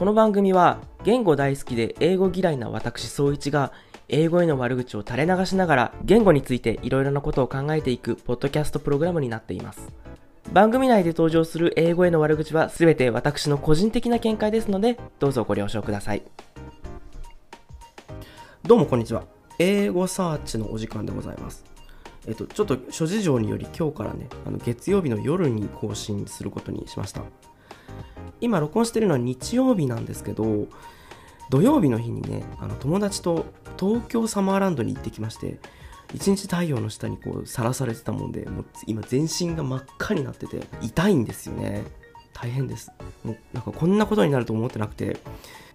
この番組は言語大好きで英語嫌いな私総一が英語への悪口を垂れ流しながら言語についていろいろなことを考えていくポッドキャストプログラムになっています。番組内で登場する英語への悪口は全て私の個人的な見解ですのでどうぞご了承ください。どうもこんにちは。英語サーチのお時間でございます。えっと、ちょっと諸事情により今日からね、あの月曜日の夜に更新することにしました。今録音してるのは日曜日なんですけど、土曜日の日にね、あの友達と東京サマーランドに行ってきまして、一日太陽の下にこうさらされてたもんで、もう今全身が真っ赤になってて、痛いんですよね。大変です。もうなんかこんなことになると思ってなくて、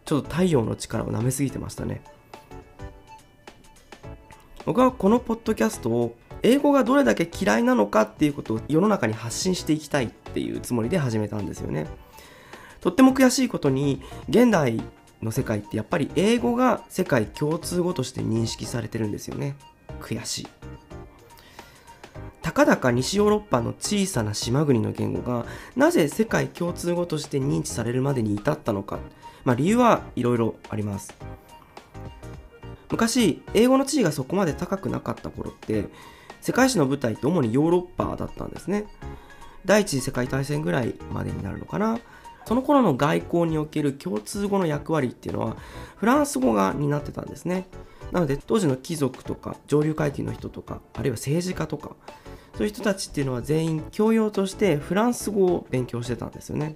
ちょっと太陽の力を舐めすぎてましたね。僕はこのポッドキャストを英語がどれだけ嫌いなのかっていうことを世の中に発信していきたいっていうつもりで始めたんですよね。とっても悔しいことに現代の世界ってやっぱり英語が世界共通語として認識されてるんですよね。悔しい。たかだか西ヨーロッパの小さな島国の言語がなぜ世界共通語として認知されるまでに至ったのか。まあ理由はいろいろあります。昔、英語の地位がそこまで高くなかった頃って、世界史の舞台って主にヨーロッパだったんですね。第一次世界大戦ぐらいまでになるのかな。その頃の外交における共通語の役割っていうのは、フランス語が担ってたんですね。なので、当時の貴族とか、上流階級の人とか、あるいは政治家とか、そういう人たちっていうのは全員教養としてフランス語を勉強してたんですよね。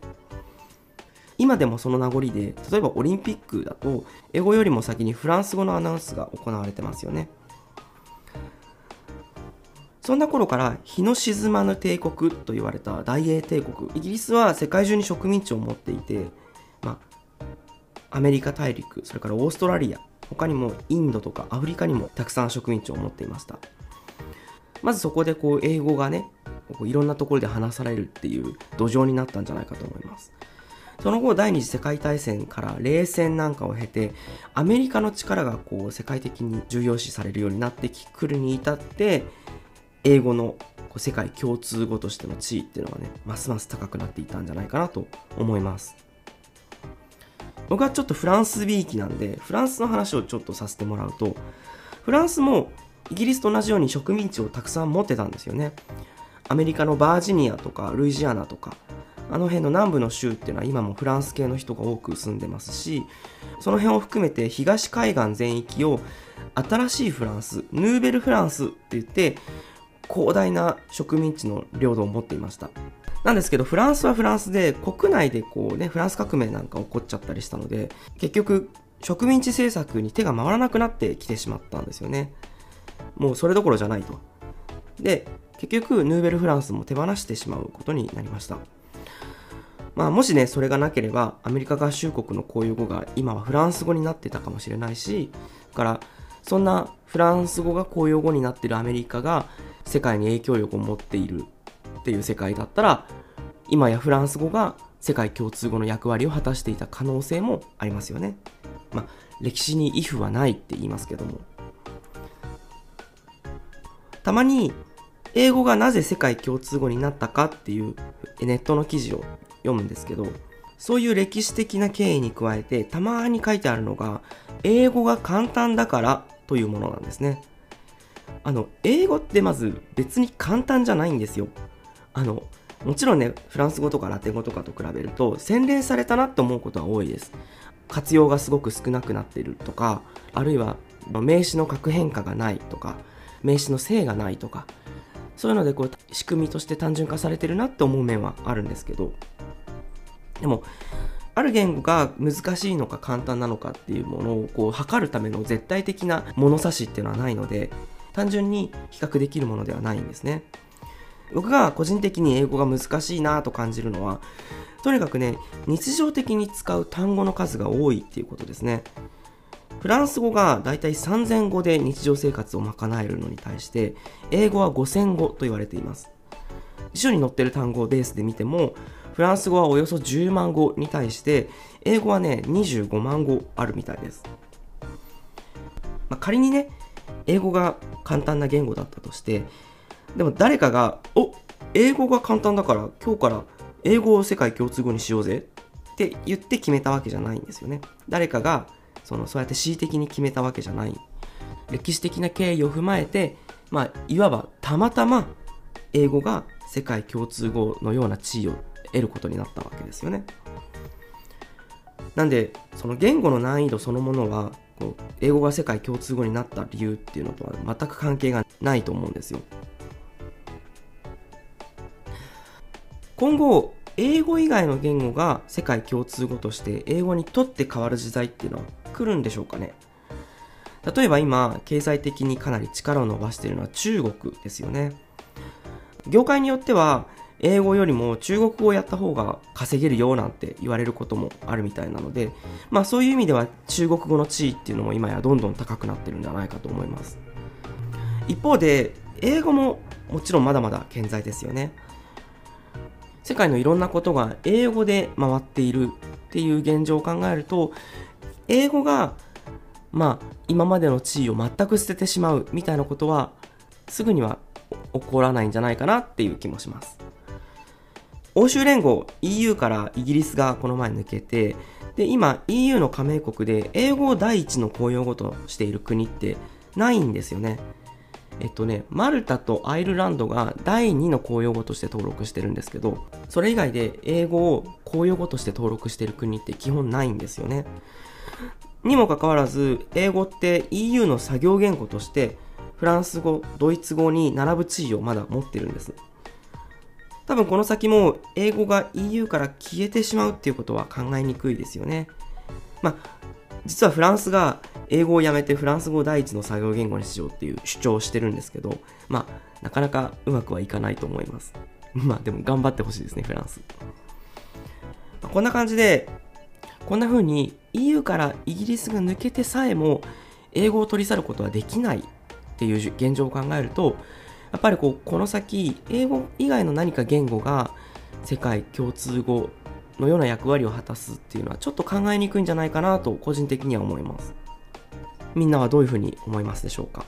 今でもその名残で、例えばオリンピックだと、英語よりも先にフランス語のアナウンスが行われてますよね。そんな頃から日の沈まぬ帝国と言われた大英帝国。イギリスは世界中に植民地を持っていて、まあ、アメリカ大陸、それからオーストラリア、他にもインドとかアフリカにもたくさん植民地を持っていました。まずそこでこう英語がね、こういろんなところで話されるっていう土壌になったんじゃないかと思います。その後、第二次世界大戦から冷戦なんかを経て、アメリカの力がこう世界的に重要視されるようになってくるに至って、英語の世界共通語としての地位っていうのがね、ますます高くなっていたんじゃないかなと思います。僕はちょっとフランスびいきなんで、フランスの話をちょっとさせてもらうと、フランスもイギリスと同じように植民地をたくさん持ってたんですよね。アメリカのバージニアとかルイジアナとか、あの辺の南部の州っていうのは今もフランス系の人が多く住んでますし、その辺を含めて東海岸全域を新しいフランス、ヌーベルフランスって言って、広大な植民地の領土を持っていました。なんですけど、フランスはフランスで、国内でこうね、フランス革命なんか起こっちゃったりしたので、結局、植民地政策に手が回らなくなってきてしまったんですよね。もうそれどころじゃないと。で、結局、ヌーベルフランスも手放してしまうことになりました。まあ、もしね、それがなければ、アメリカ合衆国の公用語が今はフランス語になってたかもしれないし、から、そんなフランス語が公用語になってるアメリカが世界に影響力を持っているっていう世界だったら、今やフランス語が世界共通語の役割を果たしていた可能性もありますよね。まあ、歴史に if はないって言いますけども。たまに、英語がなぜ世界共通語になったかっていうネットの記事を読むんですけど、そういう歴史的な経緯に加えて、たまに書いてあるのが、英語が簡単だからというものなんですね。あの、英語ってまず別に簡単じゃないんですよ。あの、もちろんね、フランス語とかラテン語とかと比べると、洗練されたなって思うことは多いです。活用がすごく少なくなってるとか、あるいは名詞の核変化がないとか、名詞の性がないとか、そういうのでこう仕組みとして単純化されてるなって思う面はあるんですけど、でも、ある言語が難しいのか簡単なのかっていうものをこう測るための絶対的な物差しっていうのはないので、単純に比較できるものではないんですね。僕が個人的に英語が難しいなと感じるのは、とにかくね、日常的に使う単語の数が多いっていうことですね。フランス語がだいたい3000語で日常生活を賄えるのに対して、英語は5000語と言われています。辞書に載ってる単語をベースで見ても、フランス語はおよそ10万語に対して、英語はね、25万語あるみたいです。まあ、仮にね、英語が簡単な言語だったとして、でも誰かが、お英語が簡単だから今日から英語を世界共通語にしようぜって言って決めたわけじゃないんですよね。誰かがそのそうやって恣意的に決めたわけじゃない。歴史的な経緯を踏まえてまあいわばたまたま英語が世界共通語のような地位を得ることになったわけですよね。なんでその言語の難易度そのものはこう英語が世界共通語になった理由っていうのとは全く関係がないと思うんですよ。今後英語以外の言語が世界共通語として英語にとって変わる時代っていうのは来るんでしょうかね。例えば今経済的にかなり力を伸ばしているのは中国ですよね。業界によっては英語よりも中国語をやった方が稼げるよなんて言われることもあるみたいなので、まあそういう意味では中国語の地位っていうのも今やどんどん高くなってるんじゃないかと思います。一方で、英語ももちろんまだまだ健在ですよね。世界のいろんなことが英語で回っているっていう現状を考えると、英語がまあ今までの地位を全く捨ててしまうみたいなことはすぐには起こらないんじゃないかなっていう気もします。欧州連合 EU からイギリスがこの前抜けて、で、今 EU の加盟国で英語を第一の公用語としている国ってないんですよね。えっとね、マルタとアイルランドが第2の公用語として登録してるんですけど、それ以外で英語を公用語として登録してる国って基本ないんですよね。にもかかわらず、英語って EU の作業言語としてフランス語、ドイツ語に並ぶ地位をまだ持ってるんです。多分この先も英語が EU から消えてしまうっていうことは考えにくいですよね。まあ、実はフランスが英語をやめてフランス語を第一の作業言語にしようっていう主張をしてるんですけど、まあ、なかなかうまくはいかないと思います。まあでも頑張ってほしいですね、フランス。まあ、こんな感じで、こんな風に EU からイギリスが抜けてさえも英語を取り去ることはできないっていう現状を考えると、やっぱりこう、この先、英語以外の何か言語が世界共通語のような役割を果たすっていうのはちょっと考えにくいんじゃないかなと個人的には思います。みんなはどういうふうに思いますでしょうか？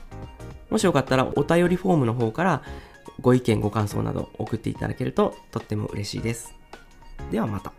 もしよかったらお便りフォームの方からご意見ご感想など送っていただけるととっても嬉しいです。ではまた。